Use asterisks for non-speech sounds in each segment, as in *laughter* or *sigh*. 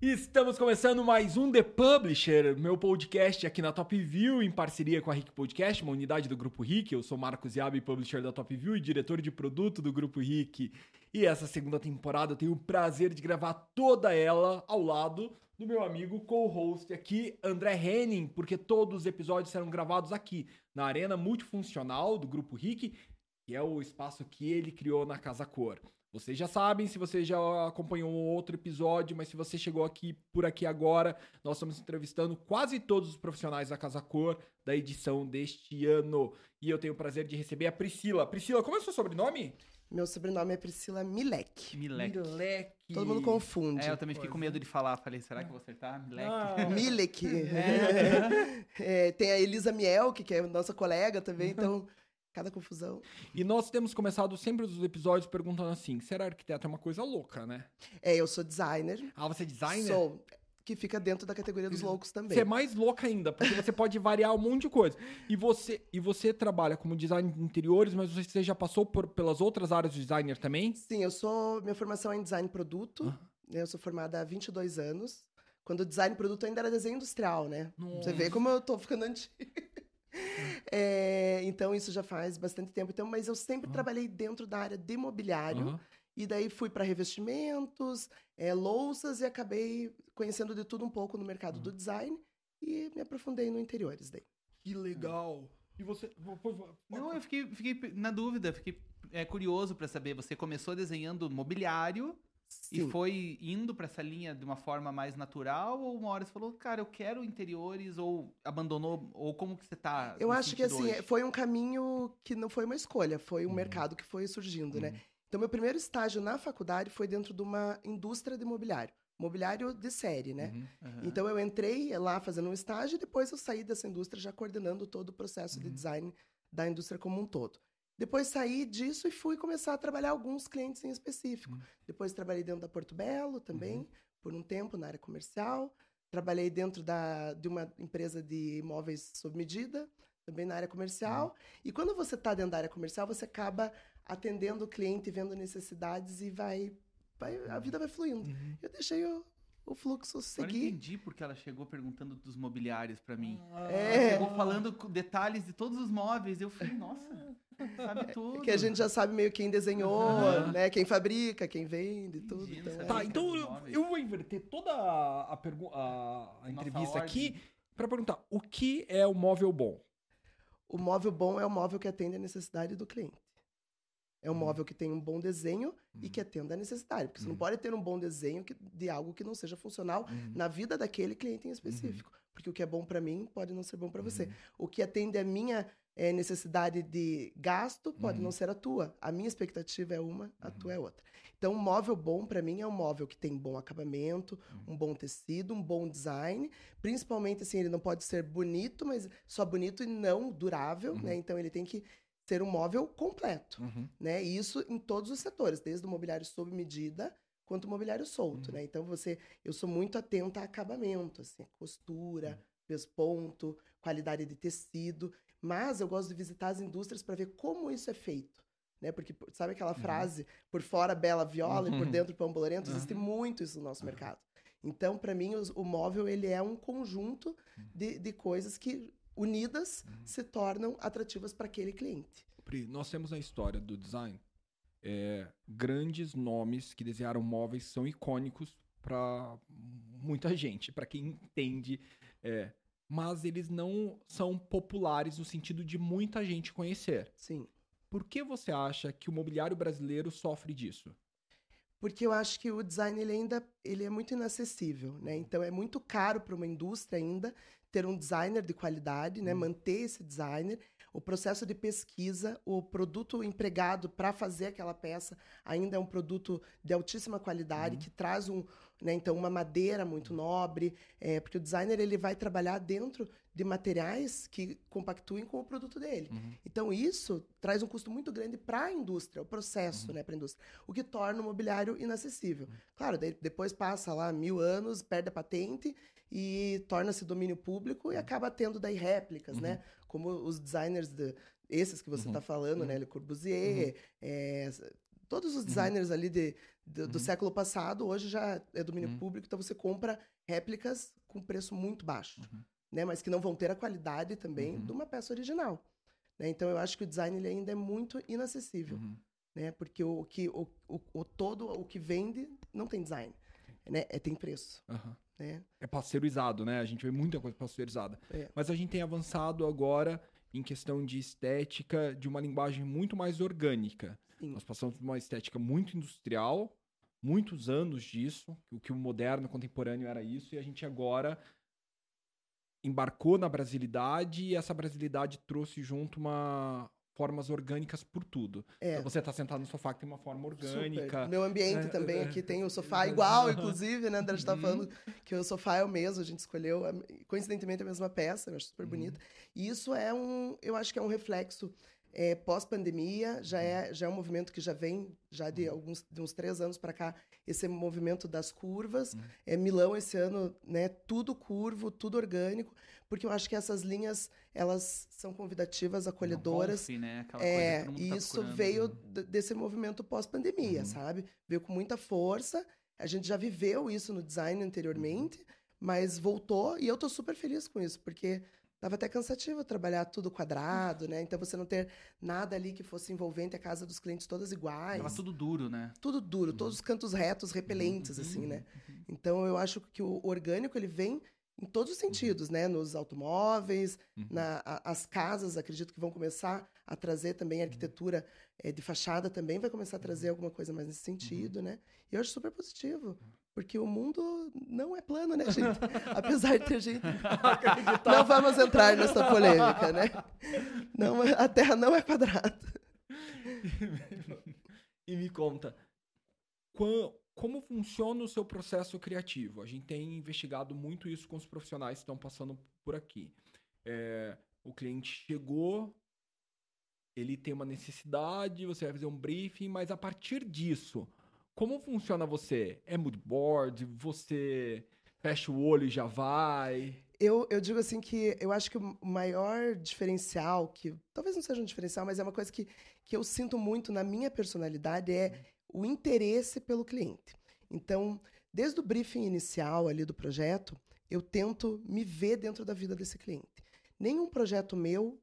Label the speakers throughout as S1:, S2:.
S1: Estamos começando mais um The Publisher, meu podcast aqui na Top View, em parceria com a Rick Podcast, uma unidade do Grupo Rick. Eu sou Marcos Yabi, publisher da Top View e diretor de produto do Grupo Rick. E essa segunda temporada eu tenho o prazer de gravar toda ela ao lado do meu amigo co-host aqui, André Henning, porque todos os episódios serão gravados aqui, na Arena Multifuncional do Grupo Rick, que é o espaço que ele criou na Casa Cor. Vocês já sabem, se você já acompanhou outro episódio, mas se você chegou aqui por aqui agora, nós estamos entrevistando quase todos os profissionais da Casa Cor da edição deste ano. E eu tenho o prazer de receber a Priscila. Priscila, como é o seu sobrenome?
S2: Meu sobrenome é Priscila Milek.
S3: Milek.
S1: Milek.
S2: Todo mundo confunde.
S3: É, eu também fiquei com medo de falar. Falei, será que eu vou acertar? Milek.
S1: Ah. *laughs*
S2: Milek.
S3: É. *laughs*
S2: É, tem a Elisa Mielk, que é nossa colega também, *laughs* então cada confusão.
S1: E nós temos começado sempre os episódios perguntando assim: ser arquiteto é uma coisa louca, né?
S2: É, eu sou designer.
S1: Ah, você é designer?
S2: Sou, que fica dentro da categoria dos loucos também.
S1: Você é mais louca ainda, porque você pode variar um monte de coisa. E você, e você trabalha como design de interiores, mas você já passou por, pelas outras áreas de designer também?
S2: Sim, eu sou. Minha formação é em design produto. Eu sou formada há 22 anos. Quando o design produto ainda era desenho industrial, né? Você vê
S1: Nossa.
S2: como eu tô ficando antiga. *laughs* É, então, isso já faz bastante tempo. Então, mas eu sempre
S1: Ah.
S2: trabalhei dentro da área de mobiliário.
S1: Aham.
S2: E daí fui para revestimentos, é, louças e acabei conhecendo de tudo um pouco no mercado do design e me aprofundei no interiores daí.
S1: Que legal. E você.
S3: Não, eu fiquei, fiquei na dúvida, fiquei é, curioso pra saber. Você começou desenhando mobiliário
S2: Sim.
S3: e foi indo pra essa linha de uma forma mais natural? Ou uma hora você falou, cara, eu quero interiores? Ou abandonou? Ou como que você tá?
S2: Eu acho que assim,
S3: hoje?
S2: foi um caminho que não foi uma escolha, foi um
S1: Uhum.
S2: mercado que foi surgindo, né?
S1: Uhum.
S2: Então, meu primeiro estágio na faculdade foi dentro de uma indústria de mobiliário. Mobiliário de série, né?
S1: Uhum.
S2: Então eu entrei lá fazendo um estágio e depois eu saí dessa indústria já coordenando todo o processo de
S1: Uhum.
S2: design da indústria como um todo. Depois saí disso e fui começar a trabalhar alguns clientes em específico.
S1: Uhum.
S2: Depois trabalhei dentro da Porto Belo também, por um tempo na área comercial. Trabalhei dentro da, de uma empresa de imóveis sob medida, também na área comercial. E quando você está dentro da área comercial, você acaba atendendo o cliente, vendo necessidades e vai, vai a vida vai fluindo.
S1: Uhum.
S2: Eu deixei o, o fluxo
S3: Agora eu
S2: seguir.
S3: entendi porque ela chegou perguntando dos mobiliários pra mim.
S1: Ah.
S2: É.
S3: Ela chegou falando com detalhes de todos os móveis. Eu falei, nossa, sabe tudo.
S2: Que a gente já sabe meio quem desenhou,
S3: Aham.
S2: né? Quem fabrica, quem vende, tudo.
S3: Entendi,
S2: Então,
S3: não
S2: é.
S1: Tá, então eu, eu vou inverter toda a, a, pergu- a, entrevista
S3: ordem.
S1: aqui pra perguntar: o que é o móvel bom?
S2: O móvel bom é o móvel que atende a necessidade do cliente. É um
S1: Uhum.
S2: móvel que tem um bom desenho e que atenda a necessidade. Porque você não
S1: Uhum.
S2: pode ter um bom desenho que- de algo que não seja funcional
S1: Uhum.
S2: na vida daquele cliente em específico. Porque o que é bom para mim pode não ser bom para você.
S1: Uhum.
S2: O que atende a minha eh, necessidade de gasto pode
S1: Uhum.
S2: não ser a tua. A minha expectativa é uma, a tua é outra. Então, um móvel bom para mim é um móvel que tem bom acabamento,
S1: Uhum.
S2: um bom tecido, um bom design. Principalmente, assim, ele não pode ser bonito, mas só bonito e não durável,
S1: Uhum.
S2: né? Então, ele tem que ser um móvel completo,
S1: Uhum.
S2: né? E isso em todos os setores, desde o mobiliário sob medida quanto o mobiliário solto,
S1: Uhum.
S2: né? Então, você... Eu sou muito atenta a acabamento, assim, costura,
S1: Uhum.
S2: pesponto, qualidade de tecido. Mas eu gosto de visitar as indústrias para ver como isso é feito. Né? Porque sabe aquela frase, por fora bela viola e por
S1: Uhum.
S2: dentro pão bolorento? Existe
S1: Uhum.
S2: muito isso no nosso
S1: Uhum.
S2: mercado. Então, para mim, os- o móvel ele é um conjunto de, de coisas que, unidas, se tornam atrativas para aquele cliente.
S1: Pri, nós temos na história do design é, grandes nomes que desenharam móveis são icônicos para muita gente, para quem entende. é, mas eles não são populares no sentido de muita gente conhecer.
S2: Sim.
S1: Por que você acha que o mobiliário brasileiro sofre disso?
S2: Porque eu acho que o design ele ainda ele é muito inacessível, né? Então é muito caro para uma indústria ainda ter um designer de qualidade, né?
S1: Uhum.
S2: Manter esse designer. O processo de pesquisa, o produto empregado para fazer aquela peça ainda é um produto de altíssima qualidade
S1: Uhum.
S2: que traz um, né? Então uma madeira muito nobre, é, porque o designer ele vai trabalhar dentro de materiais que compactuem com o produto dele.
S1: Uhum.
S2: Então, isso traz um custo muito grande para a indústria, o processo, né, para a indústria. O que torna o mobiliário inacessível. Claro, daí depois passa lá mil anos, perde a patente e torna-se domínio público e acaba tendo daí réplicas,
S1: Uhum.
S2: né? Como os designers, de, esses que você
S1: Uhum.
S2: está falando, né? Le Corbusier, é, todos
S1: Uhum.
S2: os designers ali de, de- do século passado, hoje já é domínio
S1: Uhum.
S2: público, então você compra réplicas com preço muito baixo,
S1: Uhum.
S2: né? Mas que não vão ter a qualidade também
S1: Uhum.
S2: de uma peça original. né? Então eu acho que o design ele ainda é muito inacessível,
S1: Uhum.
S2: né? Porque o que o, o, o todo o que vende não tem design, né? É, tem preço,
S1: Aham.
S2: Né?
S1: É pasteurizado, né? A gente vê muita coisa pasteurizada.
S2: É.
S1: Mas a gente tem avançado agora em questão de estética, de uma linguagem muito mais orgânica.
S2: Sim.
S1: Nós passamos por uma estética muito industrial, muitos anos disso, o que o moderno contemporâneo era isso, e a gente agora embarcou na brasilidade e essa brasilidade trouxe junto uma formas orgânicas por tudo.
S2: É.
S1: Então você tá sentado no sofá que tem uma forma orgânica.
S2: Super. Meu ambiente
S1: É,
S2: também
S1: é.
S2: aqui tem o sofá igual, inclusive, né? André está falando que o sofá é o mesmo, a gente escolheu, coincidentemente, a mesma peça, eu acho super bonita. E isso é um, eu acho que é um reflexo é, pós-pandemia, já é, já é um movimento que já vem já de alguns de uns três anos para cá, esse movimento das curvas. É, Milão esse ano, né? Tudo curvo, tudo orgânico, porque eu acho que essas linhas elas são convidativas, acolhedoras.
S3: Né? Aquela
S2: É, e
S3: tá
S2: isso veio d- desse movimento pós-pandemia,
S1: Uhum.
S2: sabe? Veio com muita força. A gente já viveu isso no design anteriormente, mas voltou e eu tô super feliz com isso, porque tava até cansativo trabalhar tudo quadrado, né? Então você não ter nada ali que fosse envolvente, a casa dos clientes todas iguais.
S3: Tava tudo duro, né?
S2: Tudo duro, todos os cantos retos, repelentes, assim, né? Então eu acho que o orgânico ele vem em todos os sentidos, né? Nos automóveis,
S1: Uhum.
S2: na, a- as casas, acredito que vão começar a trazer também a arquitetura eh, de fachada também vai começar a trazer alguma coisa mais nesse sentido, né? E eu acho super positivo. Porque o mundo não é plano, né, gente? *laughs* Apesar de ter gente. Não vamos entrar nessa polêmica, né? Não, a Terra não é quadrada.
S1: E me conta, como funciona o seu processo criativo? A gente tem investigado muito isso com os profissionais que estão passando por aqui. É, o cliente chegou, ele tem uma necessidade, você vai fazer um briefing, mas a partir disso, como funciona você? É mood board? Você fecha o olho e já vai?
S2: Eu, eu digo assim que eu acho que o maior diferencial, que talvez não seja um diferencial, mas é uma coisa que, que eu sinto muito na minha personalidade, é o interesse pelo cliente. Então, desde o briefing inicial ali do projeto, eu tento me ver dentro da vida desse cliente. Nenhum projeto meu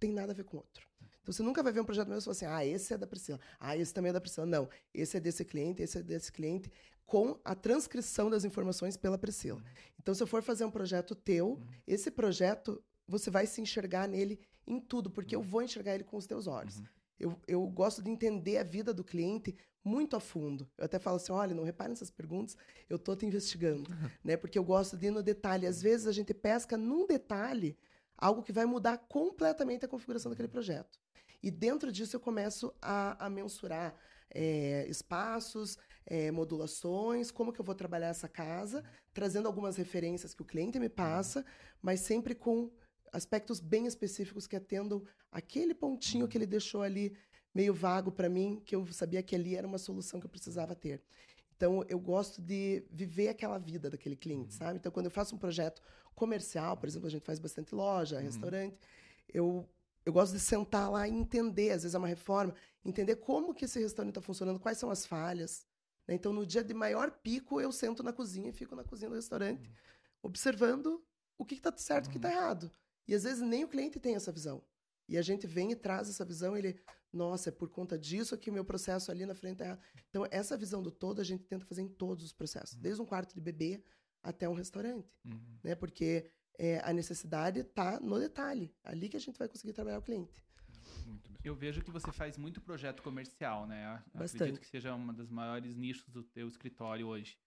S2: tem nada a ver com outro. Então, você nunca vai ver um projeto meu e falar assim, ah, esse é da Priscila, ah, esse também é da Priscila. Não, esse é desse cliente, esse é desse cliente, com a transcrição das informações pela Priscila. Então, se eu for fazer um projeto teu, esse projeto, você vai se enxergar nele em tudo, porque eu vou enxergar ele com os teus olhos. Eu, eu gosto de entender a vida do cliente muito a fundo. Eu até falo assim, olha, não repare nessas perguntas, eu tô te investigando, né? Porque eu gosto de ir no detalhe. Às vezes a gente pesca num detalhe algo que vai mudar completamente a configuração daquele projeto. E dentro disso eu começo a, a mensurar é, espaços, é, modulações, como que eu vou trabalhar essa casa, trazendo algumas referências que o cliente me passa, mas sempre com aspectos bem específicos que atendam aquele pontinho que ele deixou ali meio vago para mim, que eu sabia que ali era uma solução que eu precisava ter. Então, eu gosto de viver aquela vida daquele cliente, sabe? Então, quando eu faço um projeto comercial, por exemplo, a gente faz bastante loja, restaurante, eu, eu gosto de sentar lá e entender, às vezes é uma reforma, entender como que esse restaurante está funcionando, quais são as falhas. né? Então, no dia de maior pico, eu sento na cozinha e fico na cozinha do restaurante, observando o que está certo e o que está errado. E às vezes nem o cliente tem essa visão. E a gente vem e traz essa visão, ele, nossa, é por conta disso que o meu processo ali na frente é errado. Então, essa visão do todo a gente tenta fazer em todos os processos, desde um quarto de bebê até um restaurante, né? Porque é, a necessidade está no detalhe, ali que a gente vai conseguir trabalhar o cliente.
S1: Muito bem.
S3: Eu vejo que você faz muito projeto comercial, né? Eu
S2: Bastante.
S3: Acredito que seja uma das maiores nichos do teu escritório hoje.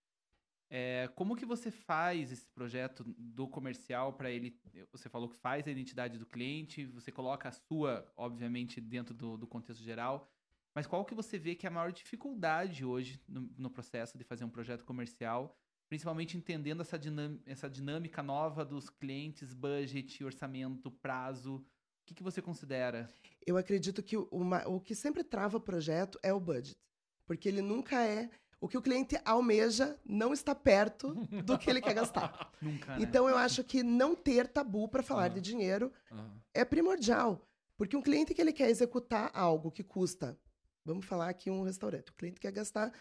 S3: É, como que você faz esse projeto do comercial para ele? Você falou que faz a identidade do cliente, você coloca a sua, obviamente, dentro do, do contexto geral. Mas qual que você vê que é a maior dificuldade hoje no, no processo de fazer um projeto comercial, principalmente entendendo essa, dinam- essa dinâmica nova dos clientes, budget, orçamento, prazo? O que, que você considera?
S2: Eu acredito que o, uma- o que sempre trava o projeto é o budget, porque ele nunca é o que o cliente almeja não está perto *laughs* do que ele quer gastar.
S3: Nunca, né?
S2: Então eu acho que não ter tabu para falar
S1: Ah.
S2: de dinheiro
S1: Aham.
S2: é primordial. Porque um cliente que ele quer executar algo que custa Vamos falar aqui um restaurante. O cliente quer gastar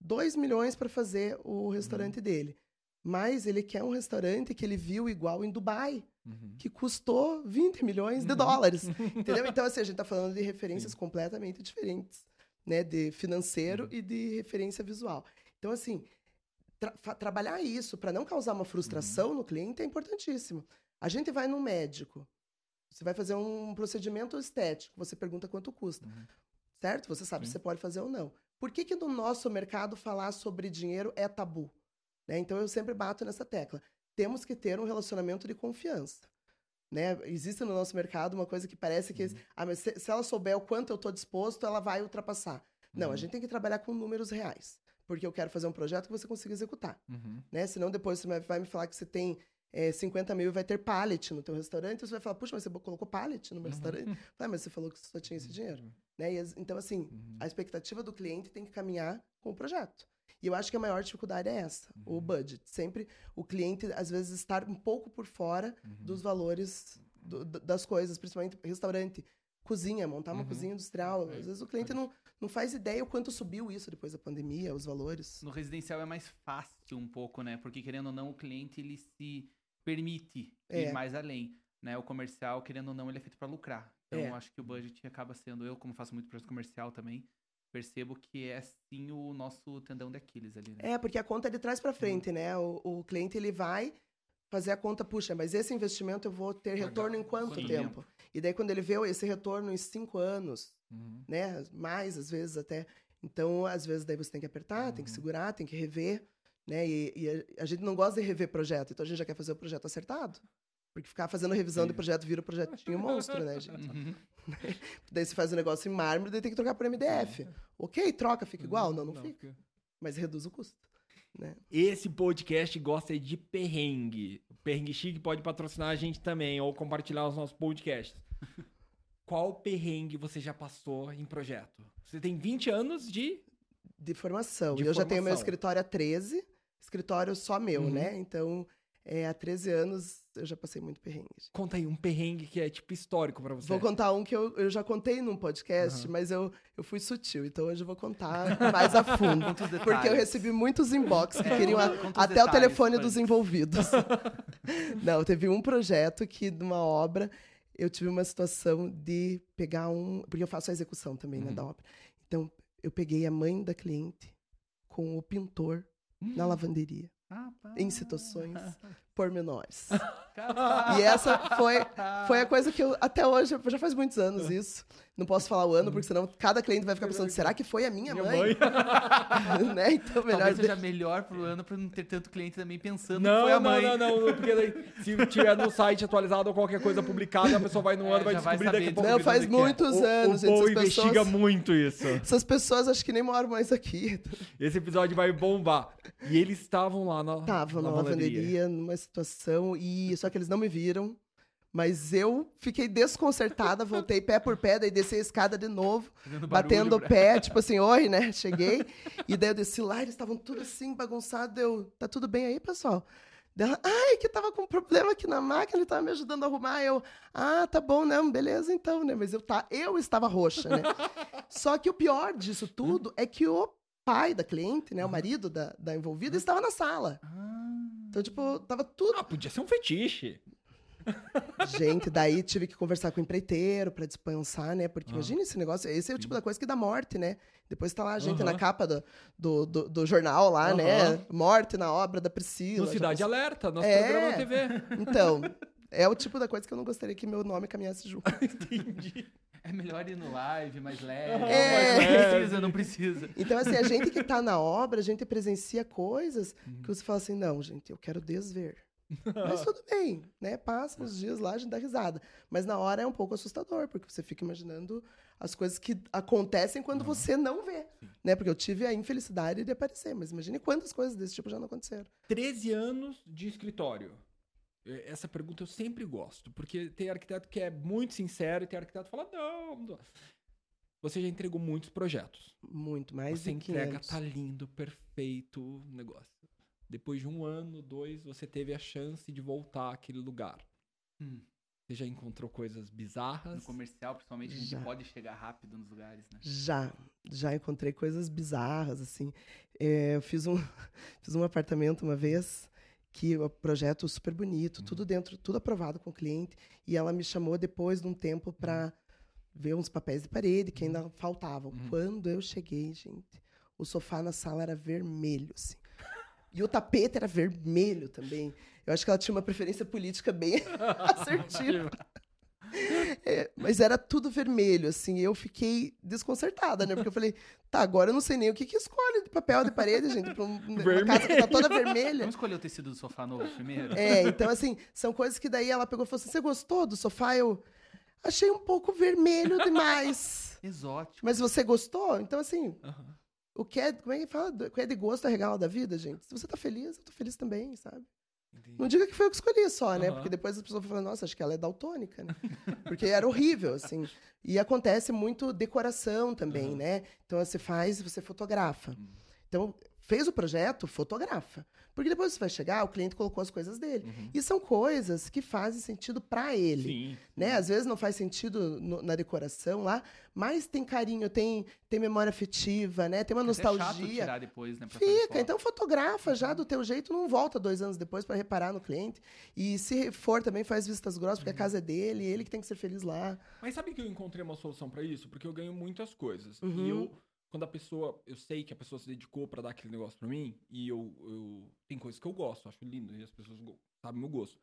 S2: 2 milhões para fazer o restaurante dele. Mas ele quer um restaurante que ele viu igual em Dubai,
S1: Uhum.
S2: que custou 20 milhões de
S1: Uhum.
S2: dólares. *laughs* Entendeu? Então, assim, a gente está falando de referências completamente diferentes, né? De financeiro
S1: Uhum.
S2: e de referência visual. Então, assim, tra- trabalhar isso para não causar uma
S1: Uhum.
S2: frustração no cliente é importantíssimo. A gente vai num médico, você vai fazer um procedimento estético, você pergunta quanto custa,
S1: Uhum.
S2: certo? Você sabe
S1: Sim.
S2: se você pode fazer ou não. Por que, que no nosso mercado falar sobre dinheiro é tabu? Né? Então, eu sempre bato nessa tecla. Temos que ter um relacionamento de confiança. Né? Existe no nosso mercado uma coisa que parece que,
S1: Uhum.
S2: ah, se, se ela souber o quanto eu estou disposto, ela vai ultrapassar. Não,
S1: Uhum.
S2: a gente tem que trabalhar com números reais. Porque eu quero fazer um projeto que você consiga executar.
S1: Uhum.
S2: Né? Senão depois você vai me falar que você tem é, 50 mil e vai ter pallet no teu restaurante, você vai falar, puxa, mas você colocou pallet no meu
S1: Uhum.
S2: restaurante? *laughs* Ah, mas você falou que só tinha esse dinheiro. Né? Então, assim,
S1: Uhum.
S2: a expectativa do cliente tem que caminhar com o projeto. E eu acho que a maior dificuldade é essa,
S1: Uhum.
S2: o budget. Sempre o cliente, às vezes, estar um pouco por fora
S1: Uhum.
S2: dos valores do- das coisas, principalmente restaurante, cozinha, montar uma
S1: Uhum.
S2: cozinha industrial.
S1: É,
S2: Às vezes o cliente não, não faz ideia o quanto subiu isso depois da pandemia, os valores.
S3: No residencial é mais fácil um pouco, né? Porque querendo ou não, o cliente ele se permite
S2: É.
S3: ir mais além, né? O comercial, querendo ou não, ele é feito para lucrar. Então,
S2: É.
S3: acho que o budget acaba sendo eu, como faço muito projeto comercial também, percebo que é sim o nosso tendão de Aquiles ali, né?
S2: É, porque a conta é de trás para frente, né? O, o cliente ele vai fazer a conta, puxa, mas esse investimento eu vou ter
S1: Pagar.
S2: retorno em quanto
S3: Quanto
S2: tempo? E daí quando ele vê esse retorno em cinco anos,
S1: Uhum.
S2: né? Mais às vezes até. Então, às vezes daí você tem que apertar, tem que
S1: Uhum.
S2: segurar, tem que rever, né? E, e a, a gente não gosta de rever projeto, então a gente já quer fazer o projeto acertado. Porque ficar fazendo revisão
S1: Sim.
S2: projeto vira o projetinho *laughs* monstro, né, gente?
S3: Uhum. *laughs*
S2: Daí você faz o negócio em mármore, daí tem que trocar por MDF. Ok, troca, fica igual? Não, não, fica. Mas reduz o custo. Né?
S1: Esse podcast gosta de perrengue. O Perrengue Chique pode patrocinar a gente também, ou compartilhar os nossos podcasts. Qual perrengue você já passou em projeto? Você tem 20 anos de.
S2: De formação.
S1: De
S2: e eu já tenho meu
S1: formação.
S2: escritório há 13, escritório só meu,
S1: Uhum.
S2: né? Então, é, há 13 anos eu já passei muito perrengue.
S1: Conta aí um perrengue que é tipo histórico pra você.
S2: Vou contar um que eu, eu já contei num podcast,
S1: Aham.
S2: mas eu, eu fui sutil, então hoje eu vou contar *laughs* mais a fundo. Porque eu recebi muitos inbox que
S3: É,
S2: queriam a- até o
S3: detalhes,
S2: telefone
S3: Fanny.
S2: dos envolvidos. *laughs* Não, teve um projeto que, de uma obra, eu tive uma situação de pegar um. Porque eu faço a execução também, né,
S1: Uhum.
S2: da obra. Então, eu peguei a mãe da cliente com o pintor na lavanderia,
S3: Rapaz.
S2: em situações pormenores. E essa foi, foi a coisa que eu, até hoje, já faz muitos
S1: É.
S2: anos isso. Não posso falar o ano, porque senão cada cliente vai ficar pensando, será que foi a minha,
S1: Minha
S2: mãe?
S1: mãe. *laughs*
S2: né? Então, melhor...
S3: Talvez seja melhor pro ano pra não ter tanto cliente também pensando
S1: Não,
S3: que foi a
S1: não,
S3: mãe.
S1: não, não, porque daí, se tiver no site atualizado ou qualquer coisa publicada, a pessoa vai no
S3: É,
S1: ano e vai
S3: já vai
S1: descobrir daqui a pouco.
S2: Não, faz
S3: é.
S2: muitos
S1: O,
S2: anos,
S1: o
S2: gente.
S1: Paul
S2: Essas
S1: investiga
S2: pessoas,
S1: muito isso.
S2: essas pessoas acho que nem moram mais aqui.
S1: Esse episódio vai bombar. E eles estavam lá na,
S2: Estavam na
S1: lavanderia.
S2: lavanderia, numa situação, e só que eles não me viram. Mas eu fiquei desconcertada, voltei pé por pé, daí desci a escada de novo,
S3: Fazendo
S2: batendo o
S3: pra-
S2: pé, tipo assim, oi, né? Cheguei. E daí eu desci lá, eles estavam tudo assim, bagunçado. Eu, tá tudo bem aí, pessoal? Dela, ai, que tava com problema aqui na máquina, ele tava me ajudando a arrumar. Eu, ah, tá bom, não, beleza então, né? Mas eu, tá, eu estava roxa, né? Só que o pior disso tudo é que o pai da cliente, né, o marido da, da envolvida, estava na sala.
S3: Ah.
S2: Então, tipo, tava tudo
S1: Ah, podia ser um fetiche.
S2: Gente, daí tive que conversar com o empreiteiro pra dispensar, né? Porque
S1: Ah.
S2: imagina esse negócio, esse é o tipo da coisa que dá morte, né? Depois tá lá a gente
S1: Aham.
S2: na capa do, do, do, do jornal lá, né?
S1: Aham.
S2: Morte na obra da Priscila.
S1: No Cidade
S2: pensou?
S1: Alerta, nosso
S2: É.
S1: programa na TV.
S2: Então, é o tipo da coisa que eu não gostaria que meu nome caminhasse junto. *laughs*
S1: Entendi.
S3: É melhor ir no live, mais leve.
S2: É.
S3: Não precisa, não precisa.
S2: Então, assim, a gente que tá na obra, a gente presencia coisas
S1: Uhum.
S2: que você fala assim, não, gente, eu quero desver. *laughs* Mas tudo bem, né? Passa uns dias lá, a gente dá risada. Mas na hora é um pouco assustador, porque você fica imaginando as coisas que acontecem quando você não vê. Né? Porque eu tive a infelicidade de aparecer, mas imagine quantas coisas desse tipo já não aconteceram.
S1: 13 anos de escritório. É, Essa pergunta eu sempre gosto, porque tem arquiteto que é muito sincero e tem arquiteto que fala, não, não. Você já entregou muitos projetos.
S2: Muito mais
S1: você
S2: de
S1: entrega,
S2: 500.
S1: tá lindo, perfeito o negócio. Depois de um ano, dois, você teve a chance de voltar àquele lugar.
S3: Hum.
S1: Você já encontrou coisas bizarras?
S3: No comercial, principalmente, a gente
S2: Já.
S3: pode chegar rápido nos lugares, né?
S2: Já, já encontrei coisas bizarras, assim. É, eu fiz um, *laughs* fiz um apartamento uma vez, que o projeto super bonito, tudo dentro, tudo aprovado com o cliente, e ela me chamou depois de um tempo para ver uns papéis de parede que ainda faltavam.
S1: Uhum.
S2: Quando eu cheguei, gente, o sofá na sala era vermelho, assim. E o tapete era vermelho também. Eu acho que ela tinha uma preferência política bem *laughs* assertiva. É, mas era tudo vermelho, assim. e Eu fiquei desconcertada, né? Porque eu falei, tá, agora eu não sei nem o que, que escolhe de papel de parede, gente, pra um- uma casa que tá toda vermelha.
S3: Vamos escolher o tecido do sofá novo primeiro?
S2: É, então, assim, são coisas que daí ela pegou e falou assim: você gostou do sofá? Eu achei um pouco vermelho demais. *laughs*
S3: Exótico.
S2: Mas você gostou? Então, assim, o que é, como é que fala? O que é de gosto é regalo da vida, gente. Se você tá feliz, eu tô feliz também, sabe?
S1: Entendi.
S2: Não diga que foi eu que escolhi só, né?
S1: Aham.
S2: Porque depois as pessoas falam, nossa, acho que ela é daltônica, né? Porque era horrível, assim. E acontece muito decoração também,
S1: Aham.
S2: né? Então você faz e você fotografa.
S3: Hum.
S2: Então, fez o projeto, fotografa. Porque depois você vai chegar, o cliente colocou as coisas dele.
S1: Uhum.
S2: E são coisas que fazem sentido para ele.
S1: Sim.
S2: Né? Às vezes não faz sentido no- na decoração lá, mas tem carinho, tem, tem memória afetiva, né? Tem uma
S3: É
S2: nostalgia.
S3: tirar depois, né?
S2: Fica, então fotografa já do teu jeito, não volta dois anos depois para reparar no cliente. E se for também faz vistas grossas, porque a casa é dele, ele que tem que ser feliz lá.
S1: Mas sabe que eu encontrei uma solução pra isso? Porque eu ganho muitas coisas.
S2: Uhum.
S1: E eu, quando a pessoa, eu sei que a pessoa se dedicou pra dar aquele negócio pra mim, e eu, eu tem coisas que eu gosto, acho lindo, e as pessoas sabem meu gosto.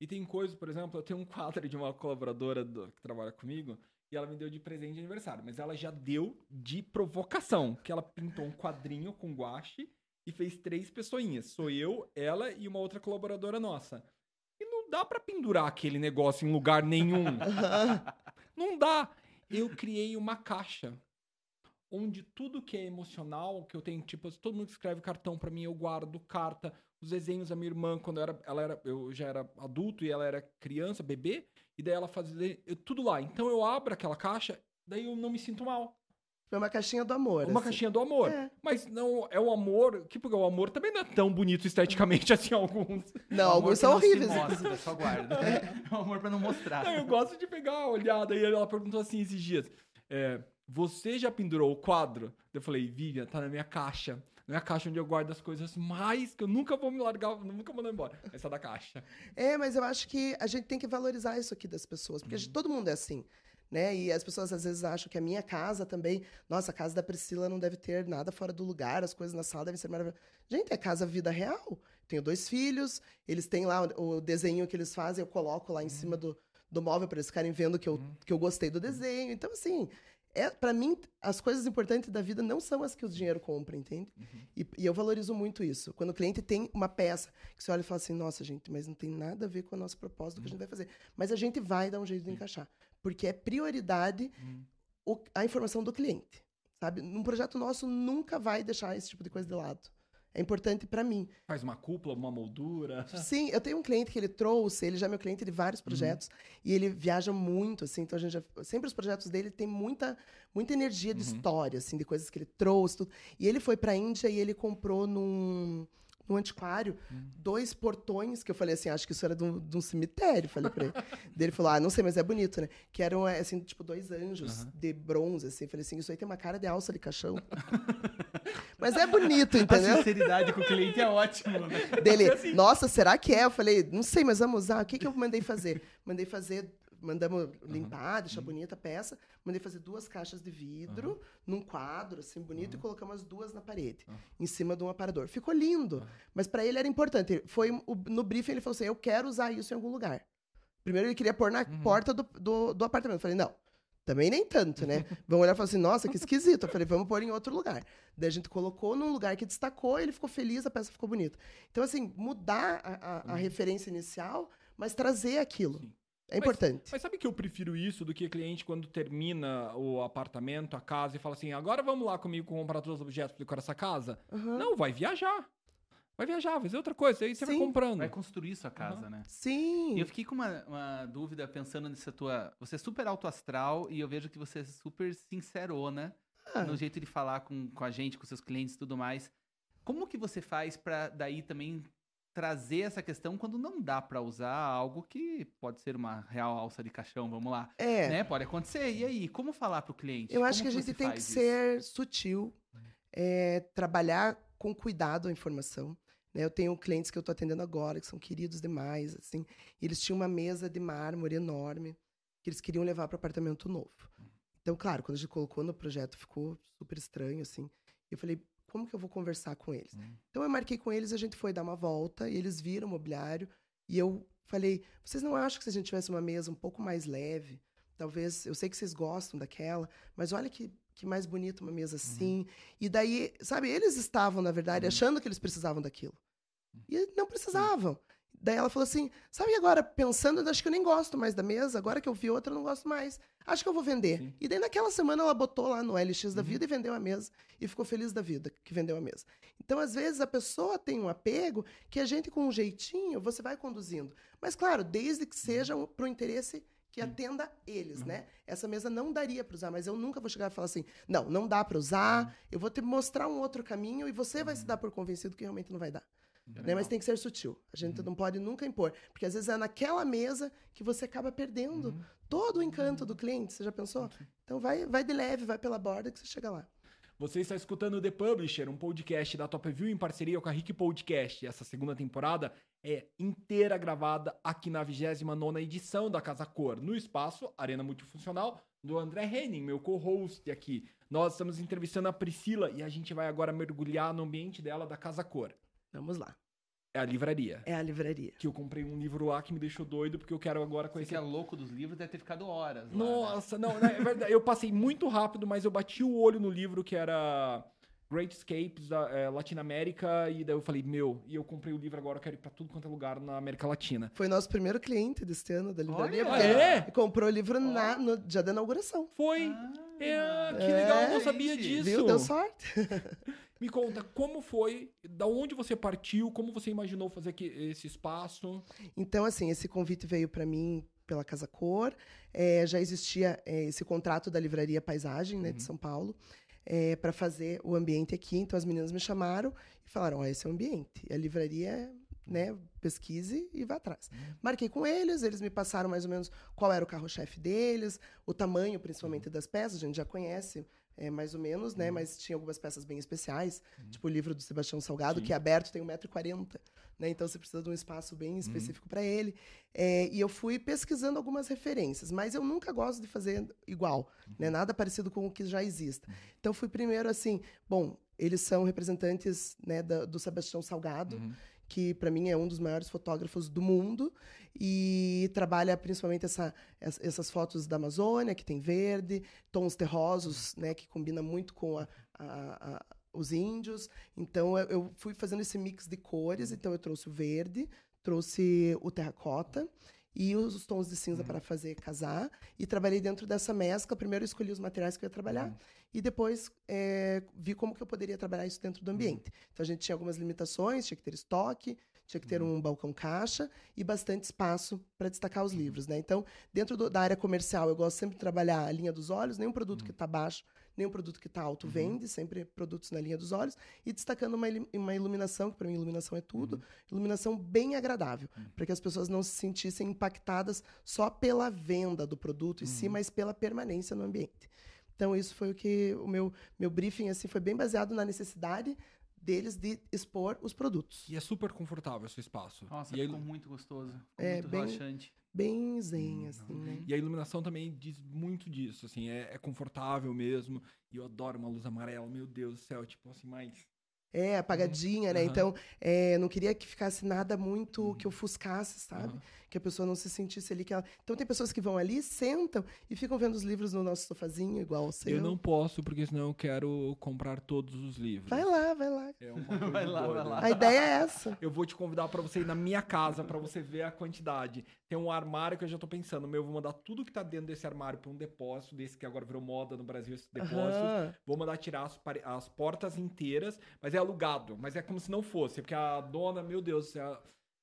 S1: E tem coisas, por exemplo, eu tenho um quadro de uma colaboradora do- que trabalha comigo, e ela me deu de presente de aniversário, mas ela já deu de provocação, que ela pintou um quadrinho com guache e fez três pessoinhas. Sou eu, ela e uma outra colaboradora nossa. E não dá pra pendurar aquele negócio em lugar nenhum. *laughs* Não dá. Eu criei uma caixa onde tudo que é emocional, que eu tenho, tipo, todo mundo que escreve cartão pra mim, eu guardo carta, os desenhos da minha irmã, quando eu era, ela era, eu já era adulto e ela era criança, bebê, e daí ela fazia eu- tudo lá. Então eu abro aquela caixa, daí eu não me sinto mal.
S2: Foi uma caixinha do amor.
S1: Uma
S2: assim.
S1: caixinha do amor.
S2: É.
S1: Mas não é o amor, que porque o amor também não é tão bonito esteticamente *laughs* assim alguns.
S2: Não, alguns são
S3: não
S2: horríveis.
S3: Mostra, só guarda. É *laughs* o amor pra não mostrar.
S1: Não, eu gosto de pegar uma olhada. E ela perguntou assim esses dias: é, Você já pendurou o quadro? Eu falei, Vivian, tá na minha caixa. Na minha caixa onde eu guardo as coisas mais que eu nunca vou me largar, nunca vou mandar embora. Essa da caixa.
S2: É, mas eu acho que a gente tem que valorizar isso aqui das pessoas, porque a gente- todo mundo é assim. Né? E as pessoas às vezes acham que a minha casa também, nossa, a casa da Priscila não deve ter nada fora do lugar, as coisas na sala devem ser maravilhosas. Gente, é casa vida real. Tenho dois filhos, eles têm lá o, desenho que eles fazem, eu coloco lá em cima do, do móvel para eles ficarem vendo que eu, que eu gostei do desenho. Então, assim, é, para mim, as coisas importantes da vida não são as que o dinheiro compra, entende? E, e eu valorizo muito isso. Quando o cliente tem uma peça que você olha e fala assim, nossa, gente, mas não tem nada a ver com a nossa proposta do que a gente vai fazer. Mas a gente vai dar um jeito de encaixar. Porque é prioridade
S3: Hum.
S2: o- a informação do cliente. Sabe? Num projeto nosso, nunca vai deixar esse tipo de coisa de lado. É importante para mim.
S1: Faz uma cúpula, uma moldura.
S2: Sim, eu tenho um cliente que ele trouxe, ele já é meu cliente de vários projetos, e ele viaja muito, assim, então a gente já, sempre os projetos dele tem muita, muita energia de
S1: Uhum.
S2: história, assim, de coisas que ele trouxe, tudo. E ele foi pra Índia e ele comprou num, num antiquário dois portões, que eu falei assim, acho que isso era de um, de um cemitério, falei pra ele. *laughs* Ele falou, ah, não sei, mas é bonito, né? Que eram, assim, tipo, dois anjos de bronze, assim, falei assim, isso aí tem uma cara de alça de caixão. *laughs* mas é bonito,
S3: A
S2: entendeu?
S3: sinceridade com o cliente é ótimo, né? *laughs*
S2: dele,
S1: Assim-
S2: nossa, será que é? Eu falei, não sei, mas vamos usar. O que, que eu mandei fazer? Mandei fazer, mandamos limpar, deixar bonita a peça. Mandei fazer duas caixas de vidro num quadro, assim, bonito, e colocamos as duas na parede, em cima de um aparador. Ficou lindo, mas para ele era importante. Foi no briefing, ele falou assim: eu quero usar isso em algum lugar. Primeiro ele queria pôr na
S1: Uhum.
S2: porta do, do, do apartamento. Eu falei, não. Também nem tanto, né? *laughs* Vão olhar e falar assim, nossa, que esquisito. Eu falei, vamos pôr em outro lugar. Daí a gente colocou num lugar que destacou, ele ficou feliz, a peça ficou bonita. Então, assim, mudar a, a- a referência inicial, mas trazer aquilo.
S1: Uhum. Sim.
S2: É importante.
S1: Mas sabe que eu prefiro isso do que cliente quando termina o apartamento, a casa, e fala assim: agora vamos lá comigo comprar todos os objetos para decorar essa casa?
S2: Aham.
S1: Não, vai viajar. Vai viajar, vai fazer outra coisa. Aí você vai
S2: Sim.
S1: comprando.
S3: Vai construir sua casa,
S1: Uhum.
S3: né?
S2: Sim.
S3: E eu fiquei com uma, uma dúvida pensando nessa tua. Você é super alto astral e eu vejo que você é super sincerona
S2: Ah,
S3: no jeito de falar com, com a gente, com seus clientes e tudo mais. Como que você faz pra daí também trazer essa questão quando não dá pra usar algo que pode ser uma real alça de caixão, vamos lá.
S2: É,
S3: Né? Pode acontecer. E aí, como falar pro cliente?
S2: eu acho
S3: Como
S2: que a gente tem que
S3: isso?
S2: ser sutil, é, trabalhar com cuidado a informação. Né? Eu tenho clientes que eu estou atendendo agora, que são queridos demais, assim. e eles tinham uma mesa de mármore enorme, que eles queriam levar para o apartamento novo. Então, claro, quando a gente colocou no projeto, ficou super estranho, assim. Eu falei, como que eu vou conversar com eles?
S3: Hum.
S2: Então, eu marquei com eles, a gente foi dar uma volta, e eles viram o mobiliário, e eu falei, vocês não acham que se a gente tivesse uma mesa um pouco mais leve, talvez, eu sei que vocês gostam daquela, mas olha que, que mais bonito uma mesa assim. E daí, sabe, eles estavam, na verdade,
S3: Uhum.
S2: achando que eles precisavam daquilo. E não precisavam. Daí ela falou assim: sabe agora, pensando, acho que eu nem gosto mais da mesa, agora que eu vi outra, eu não gosto mais. Acho que eu vou vender.
S1: Sim.
S2: E daí naquela semana ela botou lá no LX da
S3: Uhum.
S2: vida e vendeu a mesa. E ficou feliz da vida que vendeu a mesa. Então, às vezes, a pessoa tem um apego que a gente, com um jeitinho, você vai conduzindo. Mas, claro, desde que seja para o interesse que atenda eles, né? Essa mesa não daria para usar, mas eu nunca vou chegar e falar assim: não, não dá para usar, eu vou te mostrar um outro caminho e você vai se dar por convencido que realmente não vai dar. Né? Mas tem que ser sutil. A gente não pode nunca impor. Porque às vezes é naquela mesa que você acaba perdendo todo o encanto do cliente. Você já pensou? Então vai, vai de leve, vai pela borda que você chega lá.
S1: Você está escutando The Publisher, um podcast da Top View em parceria com a Rick Podcast. Essa segunda temporada é inteira gravada aqui na 29 edição da Casa Cor, no espaço Arena Multifuncional do André Henning, meu co-host aqui. Nós estamos entrevistando a Priscila e a gente vai agora mergulhar no ambiente dela da Casa Cor.
S2: Vamos lá.
S1: É a livraria.
S2: É a livraria.
S1: Que eu comprei um livro lá que me deixou doido, porque eu quero agora
S3: Você
S1: conhecer
S3: que é louco dos livros, deve ter ficado horas. lá, né?
S1: Nossa, não, né, é verdade. Eu passei muito rápido, mas eu bati o olho no livro que era Great Escapes da é, Latinoamérica, e daí eu falei, meu, e eu comprei o livro agora, eu quero ir pra tudo quanto é lugar na América Latina.
S2: Foi nosso primeiro cliente deste ano da livraria.
S3: Olha!
S1: É?
S2: comprou o livro na, no dia da inauguração.
S1: Foi!
S3: Ah,
S1: É, que
S2: É,
S1: legal, eu não sabia
S3: gente.
S1: disso.
S2: Viu? Deu sorte. *laughs*
S1: Me conta, como foi, da onde você partiu, como você imaginou fazer aqui, esse espaço?
S2: Então, assim, esse convite veio para mim pela Casa Cor. É, já existia é, esse contrato da Livraria Paisagem, né, de São Paulo, para fazer o ambiente aqui. Então, as meninas me chamaram e falaram: Ó, esse é o ambiente. E a livraria, né, pesquise e vá atrás. Marquei com eles, eles me passaram mais ou menos qual era o carro-chefe deles, o tamanho, principalmente, das peças. A gente já conhece. É, mais ou menos, né? Mas tinha algumas peças bem especiais, tipo o livro do Sebastião Salgado,
S1: Sim.
S2: que é aberto, tem 1,40m né? Então você precisa de um espaço bem específico para ele. É, e eu fui pesquisando algumas referências, mas eu nunca gosto de fazer igual, né? Nada parecido com o que já exista. Então fui primeiro assim, bom, eles são representantes né, da- do Sebastião Salgado,
S1: Uhum.
S2: Que para mim é um dos maiores fotógrafos do mundo e trabalha principalmente essa, ess- essas fotos da Amazônia, que tem verde, tons terrosos, né, que combina muito com a- a- a- os índios. Então eu fui fazendo esse mix de cores, então eu trouxe o verde, trouxe o terracota e os, tons de cinza para fazer casar. E trabalhei dentro dessa mescla. Primeiro escolhi os materiais que eu ia trabalhar e depois é, vi como que eu poderia trabalhar isso dentro do ambiente. Então a gente tinha algumas limitações, tinha que ter estoque, tinha que ter um balcão caixa e bastante espaço para destacar os livros, né? Então, dentro do- da área comercial, eu gosto sempre de trabalhar a linha dos olhos, nenhum produto que está baixo, nenhum produto que está alto vende, sempre produtos na linha dos olhos e destacando uma, uma iluminação, que para mim iluminação é tudo, iluminação bem agradável, para que as pessoas não se sentissem impactadas só pela venda do produto em si, mas pela permanência no ambiente. Então isso foi o que o meu meu briefing assim foi bem baseado na necessidade deles de expor os produtos.
S1: E é super confortável esse espaço.
S3: Nossa,
S1: e,
S3: ficou muito gostoso. Ficou
S2: É,
S3: muito
S2: bem-
S3: relaxante.
S2: Bem zen, assim, né?
S1: e a iluminação também diz muito disso, assim, é, é confortável mesmo. E eu adoro uma luz amarela, meu Deus do céu, tipo assim, mais...
S2: É, apagadinha, né?
S1: Aham.
S2: Então, é, não queria que ficasse nada muito que ofuscasse, sabe?
S1: Aham.
S2: Que a pessoa não se sentisse ali que ela... Então, tem pessoas que vão ali, sentam e ficam vendo os livros no nosso sofazinho, igual o seu.
S1: Eu não posso, porque senão eu quero comprar todos os livros.
S2: Vai lá, vai lá.
S1: É uma *laughs*
S3: Vai lá, vai
S1: doida.
S3: lá.
S2: A ideia é essa.
S1: Eu vou te convidar pra você ir na minha casa pra você ver a quantidade. Tem um armário que eu já tô pensando, meu, eu vou mandar tudo que tá dentro desse armário pra um depósito, desse que agora virou moda no Brasil, esse depósito.
S2: Aham.
S1: Vou mandar tirar as, as portas inteiras, mas é alugado, mas é como se não fosse, porque a dona, meu Deus, do céu,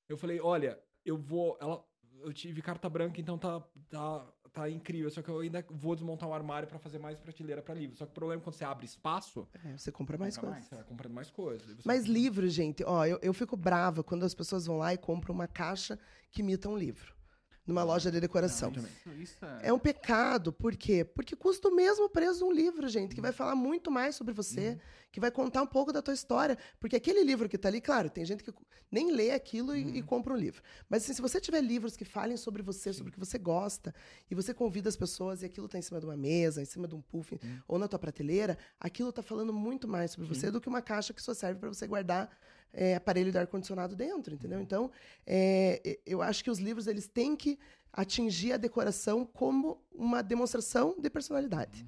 S1: eu falei, olha, eu vou, ela, eu tive carta branca, então tá, tá, tá incrível, só que eu ainda vou desmontar um armário pra fazer mais prateleira pra livro. Só que o problema é quando você abre espaço,
S2: É, você compra mais
S3: Compra
S2: coisas.
S1: você vai comprando mais coisas. Você-
S2: Mas livro, gente, ó, eu, eu fico brava quando as pessoas vão lá e compram uma caixa que imita um livro. Numa loja de decoração.
S3: Não, isso, isso é...
S2: É um pecado, por quê? Porque custa o mesmo preço de um livro, gente, que vai falar muito mais sobre você, que vai contar um pouco da tua história. Porque aquele livro que tá ali, claro, tem gente que nem lê aquilo e, e compra um livro. Mas assim, se você tiver livros que falem sobre você, sobre o que você gosta, e você convida as pessoas e aquilo tá em cima de uma mesa, em cima de um puff, ou na tua prateleira, aquilo tá falando muito mais sobre você do que uma caixa que só serve para você guardar é, aparelho de ar-condicionado dentro, entendeu? Então, é, eu acho que os livros eles têm que atingir a decoração como uma demonstração de personalidade.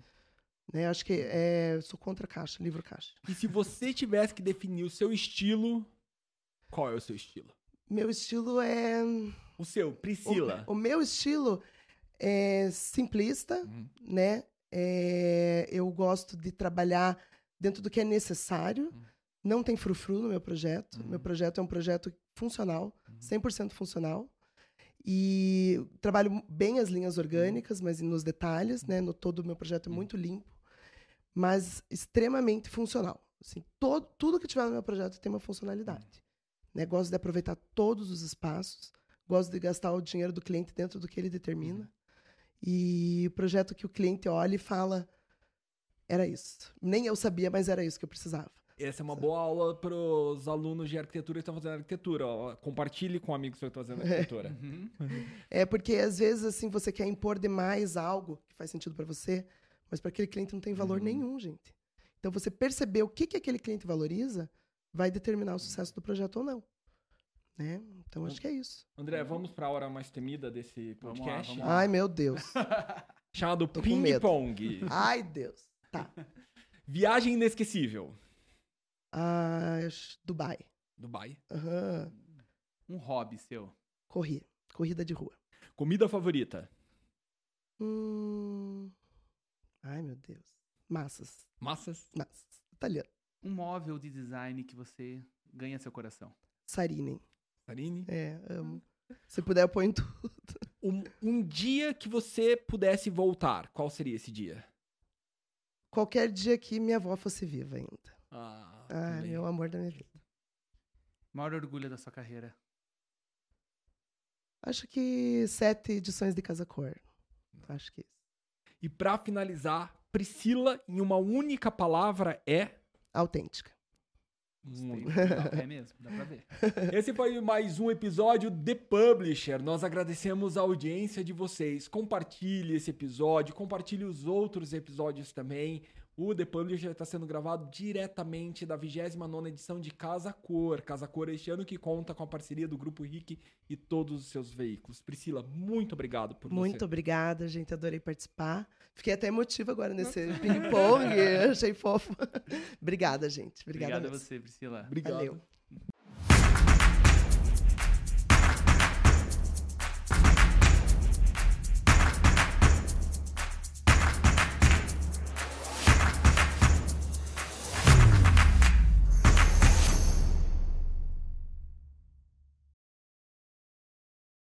S2: Né? Eu acho que é, sou contra caixa, livro caixa.
S1: E se você tivesse que definir o seu estilo, qual é o seu estilo?
S2: Meu estilo é.
S1: O seu, Priscila.
S2: O, o meu estilo é simplista,
S1: Uhum.
S2: né? É, eu gosto de trabalhar dentro do que é necessário. Não tem frufru no meu projeto.
S1: Uhum.
S2: Meu projeto é um projeto funcional, 100% funcional. E trabalho bem as linhas orgânicas, mas nos detalhes, né? No todo o meu projeto é muito limpo, mas extremamente funcional. Assim, todo, tudo que tiver no meu projeto tem uma funcionalidade. Né? Gosto de aproveitar todos os espaços, gosto de gastar o dinheiro do cliente dentro do que ele determina. E o projeto que o cliente olha e fala: era isso. Nem eu sabia, mas era isso que eu precisava.
S1: Essa é uma boa aula pros alunos de arquitetura que estão fazendo arquitetura. ó. Compartilhe com amigos que estão fazendo arquitetura.
S3: Uhum.
S2: É porque às vezes assim você quer impor demais algo que faz sentido para você, mas para aquele cliente não tem valor nenhum, gente. Então você perceber o que que aquele cliente valoriza vai determinar o sucesso do projeto ou não. Né? Então acho que é isso.
S1: André, vamos pra hora mais temida desse
S3: Vamos lá,
S1: podcast.
S3: vamos lá.
S2: Ai, meu Deus. *laughs*
S1: Chamado
S2: Tô
S1: Ping. Pong.
S2: Ai, Deus. Tá. *laughs*
S1: Viagem inesquecível.
S2: Ah, Dubai.
S1: Dubai.
S2: Aham.
S3: Um hobby seu.
S2: Corri. Corrida de rua.
S1: Comida favorita.
S2: Hum... Ai, meu Deus. Massas.
S1: Massas.
S2: Massas. Italiano.
S3: Um móvel de design que você ganha seu coração.
S2: Sarinen.
S1: Sarine.
S2: É, amo. Se puder, eu ponho em tudo.
S1: Um, um dia que você pudesse voltar, qual seria esse dia?
S2: Qualquer dia que minha avó fosse viva ainda.
S1: Ah,
S2: Ah, meu amor da minha vida.
S3: Maior orgulho da sua carreira.
S2: Acho que sete edições de Casa Cor. Acho que isso.
S1: E pra finalizar, Priscila, em uma única palavra, é.
S2: Autêntica.
S3: Gostei.
S1: Muito.
S3: É mesmo, dá pra ver. *laughs*
S1: Esse foi mais um episódio The Publisher. Nós agradecemos a audiência de vocês. Compartilhe esse episódio, compartilhe os outros episódios também. O The Publisher está sendo gravado diretamente da 29 edição de Casa Cor. Casa Cor este ano que conta com a parceria do Grupo RIC e todos os seus veículos. Priscila, muito obrigado por
S2: Muito
S1: você.
S2: obrigada, gente. Adorei participar. Fiquei até emotiva agora nesse *laughs* ping-pong. Achei fofo. *laughs* obrigada, gente. Obrigada
S3: Obrigado a você, Priscila.
S1: Obrigado.
S2: Valeu.